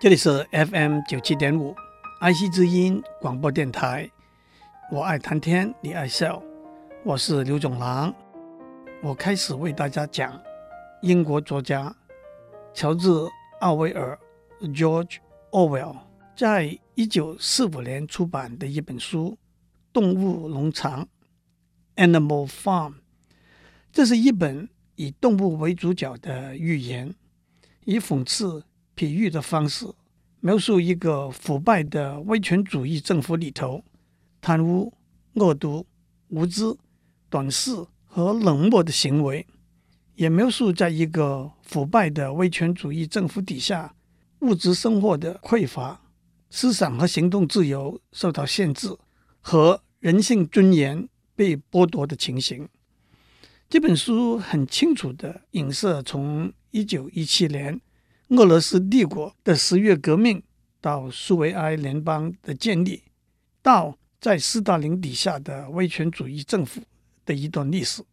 这里是 FM 九七点五，爱惜之音广播电台。我爱谈天，你爱笑，我是刘总郎。我开始为大家讲英国作家乔治·奥威尔 （George Orwell） 在一九四五年出版的一本书《动物农场》（Animal Farm）。这是一本以动物为主角的寓言，以讽刺。比喻的方式描述一个腐败的威权主义政府里头贪污、恶毒、无知、短视和冷漠的行为，也描述在一个腐败的威权主义政府底下物质生活的匮乏、思想和行动自由受到限制和人性尊严被剥夺的情形。这本书很清楚地影射从一九一七年。俄罗斯帝国的十月革命，到苏维埃联邦的建立，到在斯大林底下的威权主义政府的一段历史。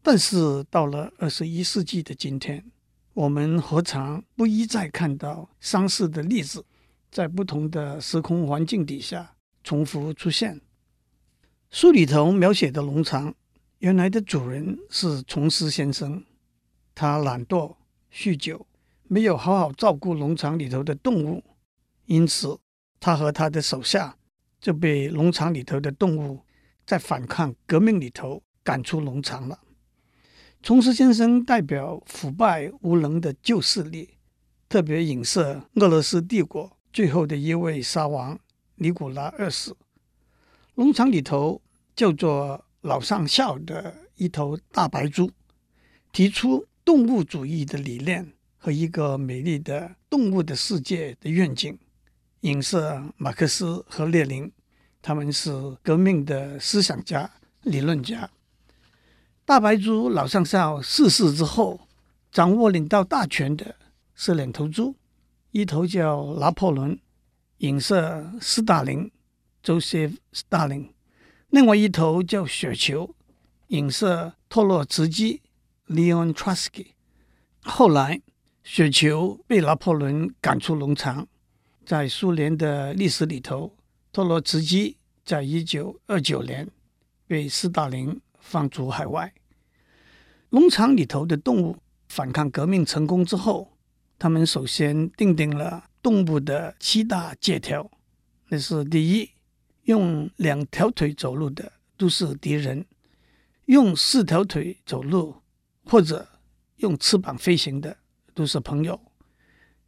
但是到了二十一世纪的今天，我们何尝不一再看到相似的例子，在不同的时空环境底下重复出现？书里头描写的农场，原来的主人是琼斯先生，他懒惰、酗酒。没有好好照顾农场里头的动物，因此他和他的手下就被农场里头的动物在反抗革命里头赶出农场了。琼斯先生代表腐败无能的旧势力，特别影射俄罗斯帝国最后的一位沙王尼古拉二世。农场里头叫做老上校的一头大白猪，提出动物主义的理念。和一个美丽的动物的世界的愿景，影射马克思和列宁，他们是革命的思想家、理论家。大白猪老上校逝世之后，掌握领导大权的是两头猪，一头叫拿破仑，影射斯大林 （Joseph Stalin），另外一头叫雪球，影射托洛茨基 （Leon Trotsky）。后来。雪球被拿破仑赶出农场，在苏联的历史里头，托洛茨基在一九二九年被斯大林放逐海外。农场里头的动物反抗革命成功之后，他们首先订定了动物的七大戒条，那是第一，用两条腿走路的都是敌人，用四条腿走路或者用翅膀飞行的。都是朋友。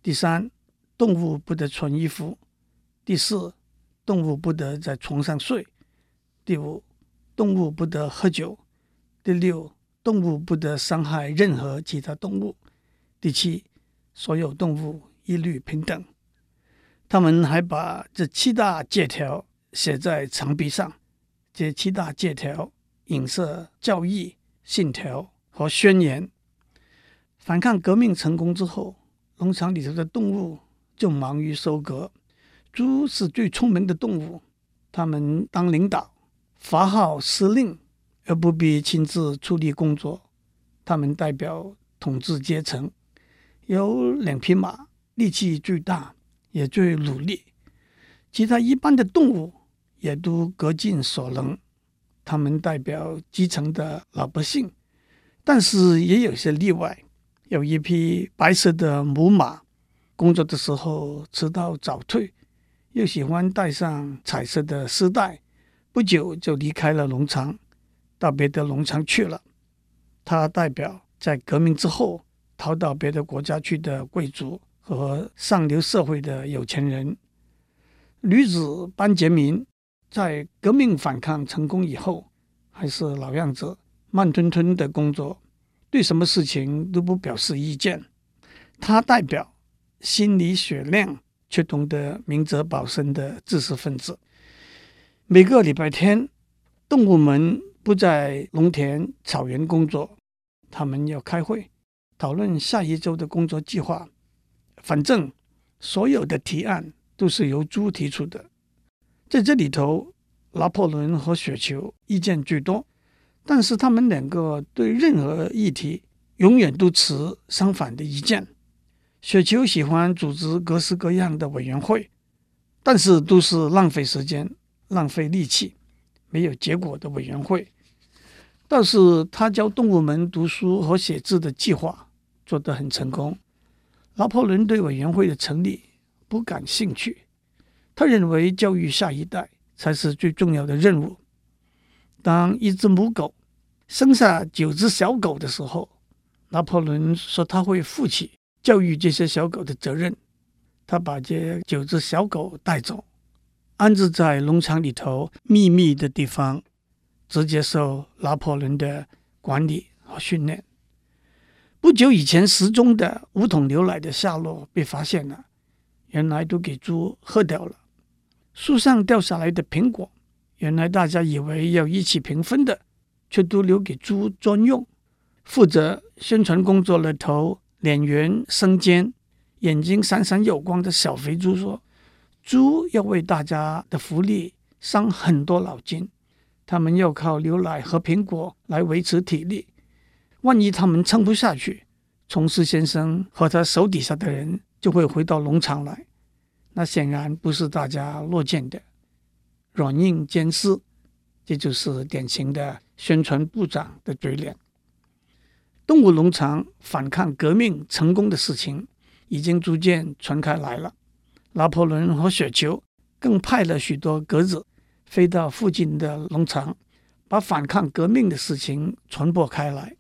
第三，动物不得穿衣服。第四，动物不得在床上睡。第五，动物不得喝酒。第六，动物不得伤害任何其他动物。第七，所有动物一律平等。他们还把这七大戒条写在墙壁上。这七大戒条影射教义、信条和宣言。反抗革命成功之后，农场里头的动物就忙于收割。猪是最聪明的动物，他们当领导，发号施令，而不必亲自处理工作。他们代表统治阶层，有两匹马，力气最大，也最努力。其他一般的动物也都各尽所能，他们代表基层的老百姓，但是也有些例外。有一匹白色的母马，工作的时候迟到早退，又喜欢带上彩色的丝带，不久就离开了农场，到别的农场去了。它代表在革命之后逃到别的国家去的贵族和上流社会的有钱人。女子班杰明在革命反抗成功以后，还是老样子，慢吞吞的工作。对什么事情都不表示意见，他代表心里雪亮却懂得明哲保身的知识分子。每个礼拜天，动物们不在农田、草原工作，他们要开会讨论下一周的工作计划。反正所有的提案都是由猪提出的。在这里头，拿破仑和雪球意见最多。但是他们两个对任何议题永远都持相反的意见。雪球喜欢组织各式各样的委员会，但是都是浪费时间、浪费力气、没有结果的委员会。倒是他教动物们读书和写字的计划做得很成功。拿破仑对委员会的成立不感兴趣，他认为教育下一代才是最重要的任务。当一只母狗生下九只小狗的时候，拿破仑说他会负起。教育这些小狗的责任，他把这九只小狗带走，安置在农场里头秘密的地方，直接受拿破仑的管理和训练。不久以前失踪的五桶牛奶的下落被发现了，原来都给猪喝掉了。树上掉下来的苹果，原来大家以为要一起平分的，却都留给猪专用。负责宣传工作的头。脸圆生尖、眼睛闪闪有光的小肥猪说：“猪要为大家的福利伤很多脑筋，他们要靠牛奶和苹果来维持体力。万一他们撑不下去，虫师先生和他手底下的人就会回到农场来，那显然不是大家乐见的。软硬兼施，这就是典型的宣传部长的嘴脸。”动物农场反抗革命成功的事情已经逐渐传开来了。拿破仑和雪球更派了许多鸽子飞到附近的农场，把反抗革命的事情传播开来。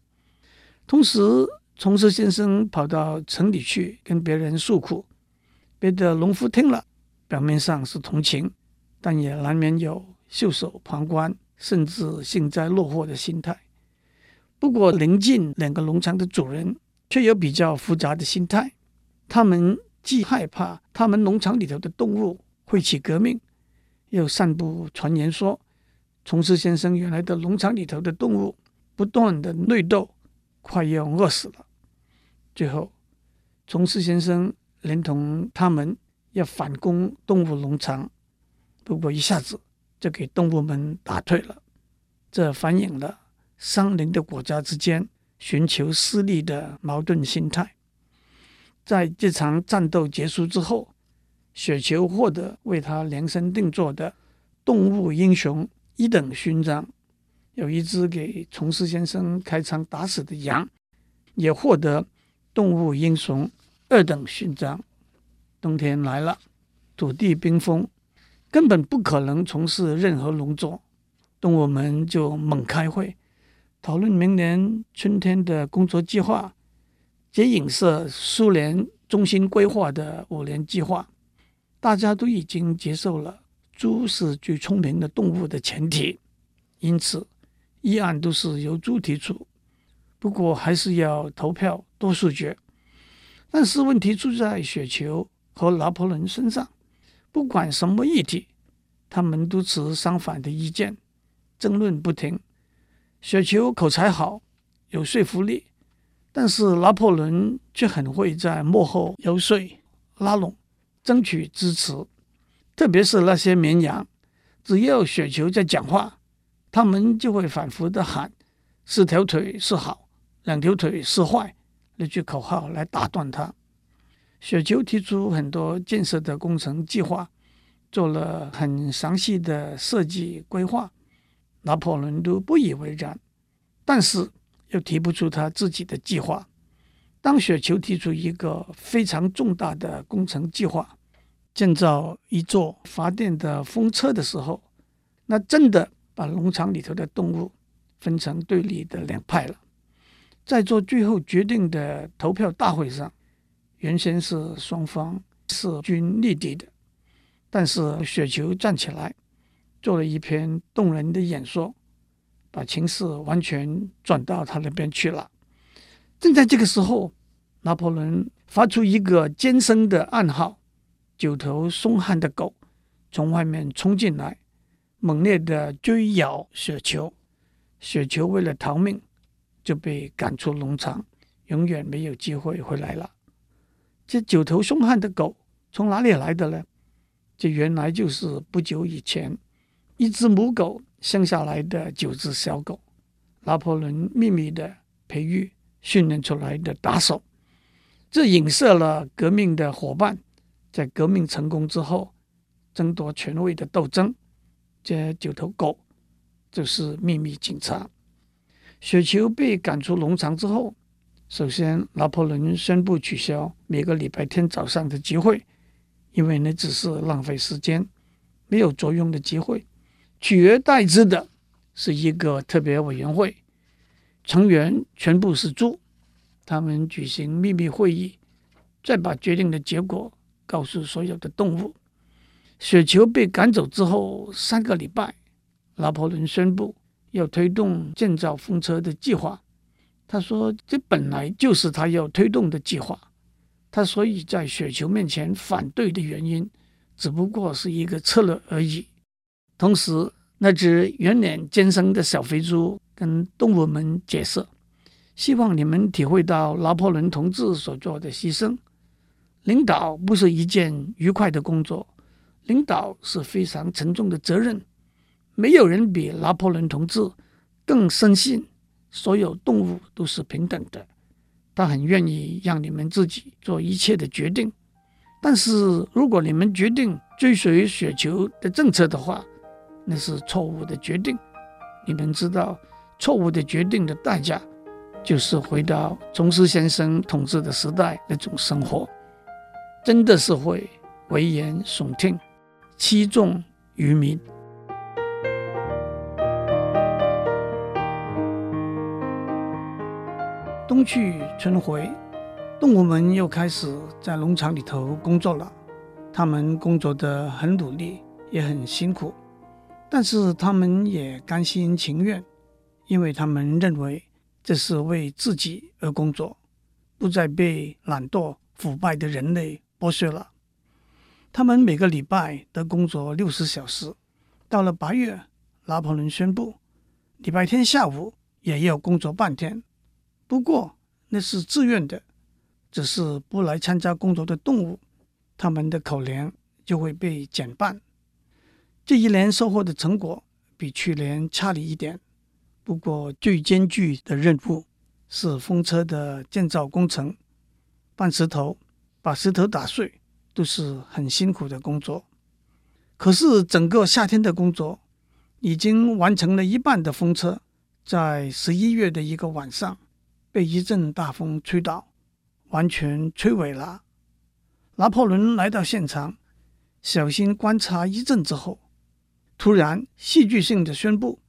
同时，虫师先生跑到城里去跟别人诉苦，别的农夫听了，表面上是同情，但也难免有袖手旁观，甚至幸灾乐祸的心态。不过，邻近两个农场的主人却有比较复杂的心态。他们既害怕他们农场里头的动物会起革命，又散布传言说，虫师先生原来的农场里头的动物不断的内斗，快要饿死了。最后，虫师先生连同他们要反攻动物农场，不过一下子就给动物们打退了。这反映了。相邻的国家之间寻求私利的矛盾心态，在这场战斗结束之后，雪球获得为他量身定做的动物英雄一等勋章，有一只给虫师先生开枪打死的羊，也获得动物英雄二等勋章。冬天来了，土地冰封，根本不可能从事任何农作，动物们就猛开会。讨论明年春天的工作计划，也影射苏联中心规划的五年计划。大家都已经接受了猪是最聪明的动物的前提，因此议案都是由猪提出。不过还是要投票多数决。但是问题出在雪球和拿破仑身上，不管什么议题，他们都持相反的意见，争论不停。雪球口才好，有说服力，但是拿破仑却很会在幕后游说、拉拢、争取支持。特别是那些绵羊，只要雪球在讲话，他们就会反复的喊“四条腿是好，两条腿是坏”那句口号来打断他。雪球提出很多建设的工程计划，做了很详细的设计规划。拿破仑都不以为然，但是又提不出他自己的计划。当雪球提出一个非常重大的工程计划，建造一座发电的风车的时候，那真的把农场里头的动物分成对立的两派了。在做最后决定的投票大会上，原先是双方势均力敌的，但是雪球站起来。做了一篇动人的演说，把情势完全转到他那边去了。正在这个时候，拿破仑发出一个尖声的暗号，九头松汉的狗从外面冲进来，猛烈的追咬雪球。雪球为了逃命，就被赶出农场，永远没有机会回来了。这九头凶悍的狗从哪里来的呢？这原来就是不久以前。一只母狗生下来的九只小狗，拿破仑秘密的培育训练出来的打手。这影射了革命的伙伴在革命成功之后争夺权位的斗争。这九头狗就是秘密警察。雪球被赶出农场之后，首先拿破仑宣布取消每个礼拜天早上的集会，因为那只是浪费时间、没有作用的集会。取而代之的是一个特别委员会，成员全部是猪。他们举行秘密会议，再把决定的结果告诉所有的动物。雪球被赶走之后三个礼拜，拿破仑宣布要推动建造风车的计划。他说：“这本来就是他要推动的计划。他所以在雪球面前反对的原因，只不过是一个策略而已。”同时，那只圆脸尖声的小肥猪跟动物们解释。希望你们体会到拿破仑同志所做的牺牲。领导不是一件愉快的工作，领导是非常沉重的责任。没有人比拿破仑同志更深信所有动物都是平等的。他很愿意让你们自己做一切的决定。但是如果你们决定追随雪球的政策的话，那是错误的决定。你们知道错误的决定的代价。就是回到琼斯先生统治的时代那种生活，真的是会危言耸听，欺众愚民。冬去春回，动物们又开始在农场里头工作了。他们工作得很努力，也很辛苦，但是他们也甘心情愿，因为他们认为。这是为自己而工作，不再被懒惰腐败的人类剥削了。他们每个礼拜都工作六十小时。到了八月，拿破仑宣布，礼拜天下午也要工作半天。不过那是自愿的，只是不来参加工作的动物，他们的口粮就会被减半。这一年收获的成果比去年差了一点。不过，最艰巨的任务是风车的建造工程。搬石头、把石头打碎，都是很辛苦的工作。可是，整个夏天的工作已经完成了一半的风车，在十一月的一个晚上，被一阵大风吹倒，完全摧毁了。拿破仑来到现场，小心观察一阵之后，突然戏剧性的宣布：“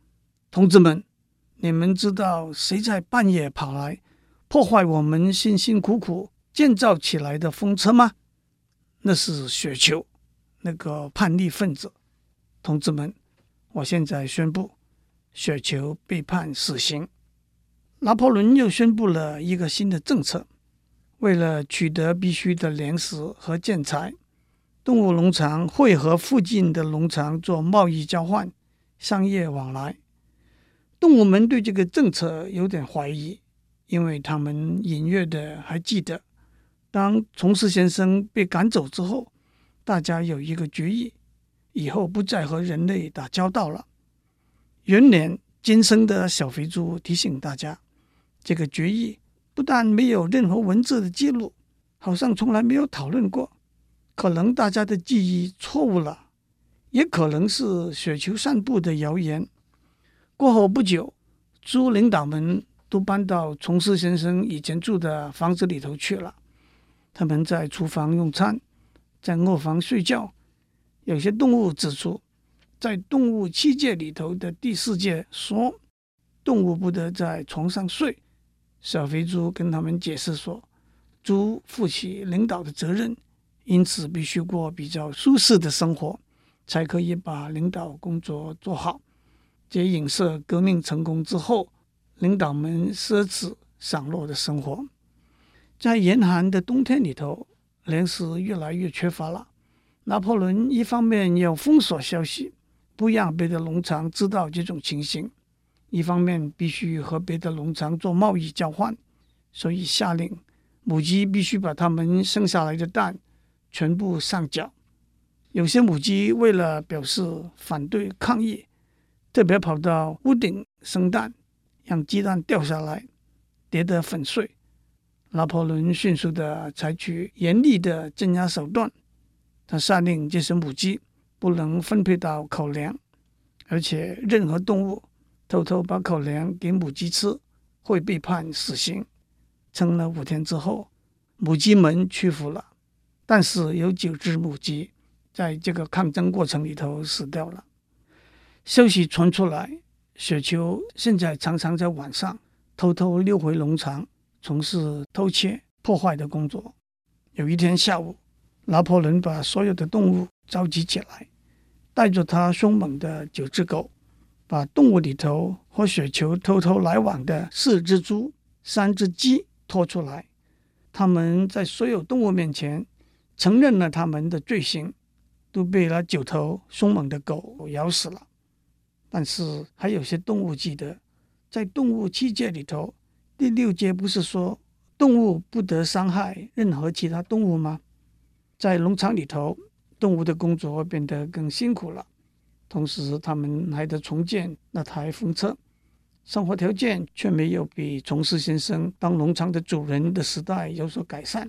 同志们！”你们知道谁在半夜跑来破坏我们辛辛苦苦建造起来的风车吗？那是雪球，那个叛逆分子。同志们，我现在宣布，雪球被判死刑。拿破仑又宣布了一个新的政策：为了取得必须的粮食和建材，动物农场会和附近的农场做贸易交换、商业往来。动物们对这个政策有点怀疑，因为他们隐约的还记得，当琼斯先生被赶走之后，大家有一个决议，以后不再和人类打交道了。圆脸今生的小肥猪提醒大家，这个决议不但没有任何文字的记录，好像从来没有讨论过。可能大家的记忆错误了，也可能是雪球散布的谣言。过后不久，猪领导们都搬到琼斯先生以前住的房子里头去了。他们在厨房用餐，在卧房睡觉。有些动物指出，在动物七界里头的第四界说，动物不得在床上睡。小肥猪跟他们解释说，猪负起领导的责任，因此必须过比较舒适的生活，才可以把领导工作做好。这影射革命成功之后，领导们奢侈享乐的生活。在严寒的冬天里头，粮食越来越缺乏了。拿破仑一方面要封锁消息，不让别的农场知道这种情形；一方面必须和别的农场做贸易交换，所以下令母鸡必须把它们生下来的蛋全部上缴。有些母鸡为了表示反对抗议。特别跑到屋顶生蛋，让鸡蛋掉下来，跌得粉碎。拿破仑迅速地采取严厉的镇压手段。他下令这些母鸡不能分配到口粮，而且任何动物偷偷把口粮给母鸡吃，会被判死刑。撑了五天之后，母鸡们屈服了，但是有九只母鸡在这个抗争过程里头死掉了。消息传出来，雪球现在常常在晚上偷偷溜回农场，从事偷窃、破坏的工作。有一天下午，拿破仑把所有的动物召集起来，带着他凶猛的九只狗，把动物里头和雪球偷偷来往的四只猪、三只鸡拖出来。他们在所有动物面前承认了他们的罪行，都被那九头凶猛的狗咬死了。但是还有些动物记得，在动物七界里头，第六诫不是说动物不得伤害任何其他动物吗？在农场里头，动物的工作变得更辛苦了，同时他们还得重建那台风车，生活条件却没有比琼斯先生当农场的主人的时代有所改善。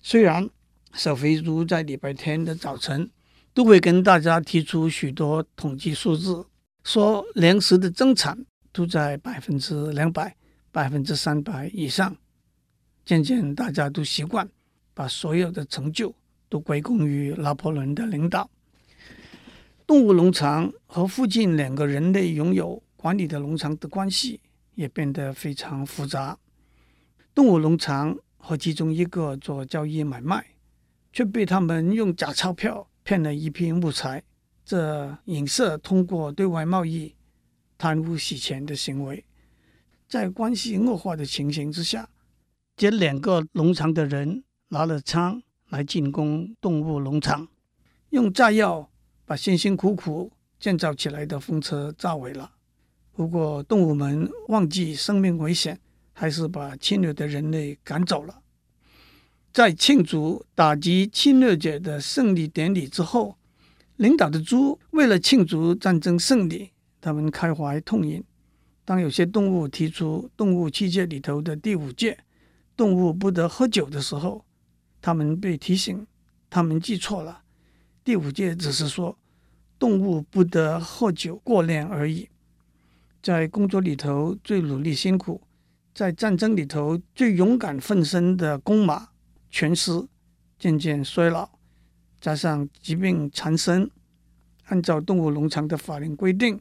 虽然小肥猪在礼拜天的早晨都会跟大家提出许多统计数字。说粮食的增产都在百分之两百、百分之三百以上，渐渐大家都习惯把所有的成就都归功于拿破仑的领导。动物农场和附近两个人类拥有管理的农场的关系也变得非常复杂。动物农场和其中一个做交易买卖，却被他们用假钞票骗了一批木材。这影射通过对外贸易贪污洗钱的行为，在关系恶化的情形之下，这两个农场的人拿了枪来进攻动物农场，用炸药把辛辛苦苦建造起来的风车炸毁了。不过动物们忘记生命危险，还是把侵略的人类赶走了。在庆祝打击侵略者的胜利典礼之后。领导的猪为了庆祝战争胜利，他们开怀痛饮。当有些动物提出动物七界里头的第五戒“动物不得喝酒”的时候，他们被提醒，他们记错了。第五诫只是说动物不得喝酒过量而已。在工作里头最努力辛苦，在战争里头最勇敢奋身的公马全尸渐渐衰老。加上疾病缠身，按照动物农场的法令规定，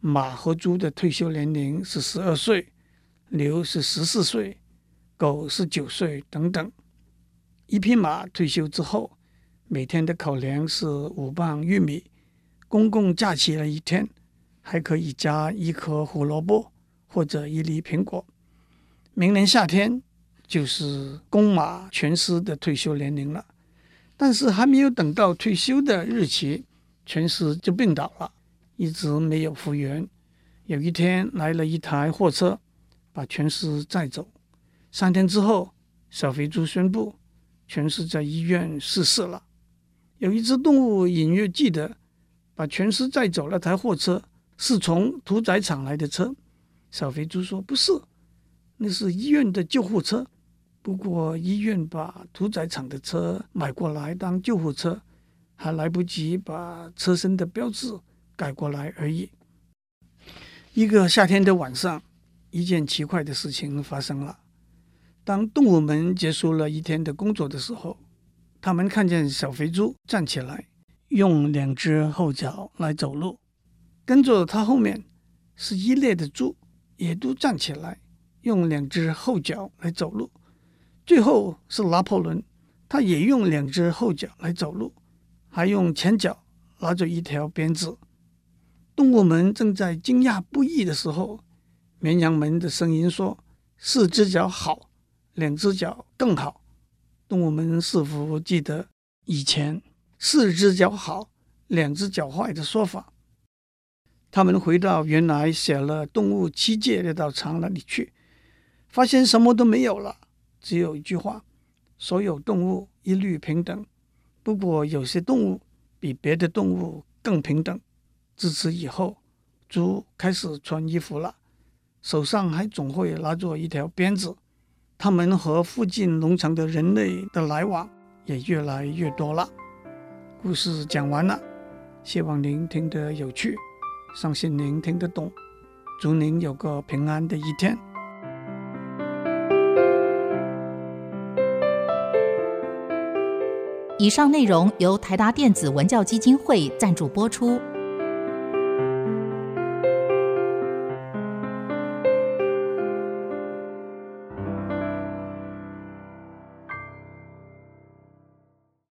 马和猪的退休年龄是十二岁，牛是十四岁，狗是九岁等等。一匹马退休之后，每天的口粮是五磅玉米，公共假期的一天还可以加一颗胡萝卜或者一粒苹果。明年夏天就是公马全师的退休年龄了。但是还没有等到退休的日期，全师就病倒了，一直没有复原。有一天来了一台货车，把全师载走。三天之后，小肥猪宣布全尸在医院逝世了。有一只动物隐约记得，把全尸载走那台货车是从屠宰场来的车。小肥猪说：“不是，那是医院的救护车。”不过医院把屠宰场的车买过来当救护车，还来不及把车身的标志改过来而已。一个夏天的晚上，一件奇怪的事情发生了。当动物们结束了一天的工作的时候，他们看见小肥猪站起来，用两只后脚来走路，跟着他后面是一列的猪，也都站起来，用两只后脚来走路。最后是拿破仑，他也用两只后脚来走路，还用前脚拿着一条鞭子。动物们正在惊讶不已的时候，绵羊们的声音说：“四只脚好，两只脚更好。”动物们似乎记得以前“四只脚好，两只脚坏”的说法？他们回到原来写了动物七诫那道墙那里去，发现什么都没有了。只有一句话：所有动物一律平等。不过有些动物比别的动物更平等。自此以后，猪开始穿衣服了，手上还总会拿着一条鞭子。他们和附近农场的人类的来往也越来越多了。故事讲完了，希望您听得有趣，相信您听得懂。祝您有个平安的一天。以上内容由台达电子文教基金会赞助播出。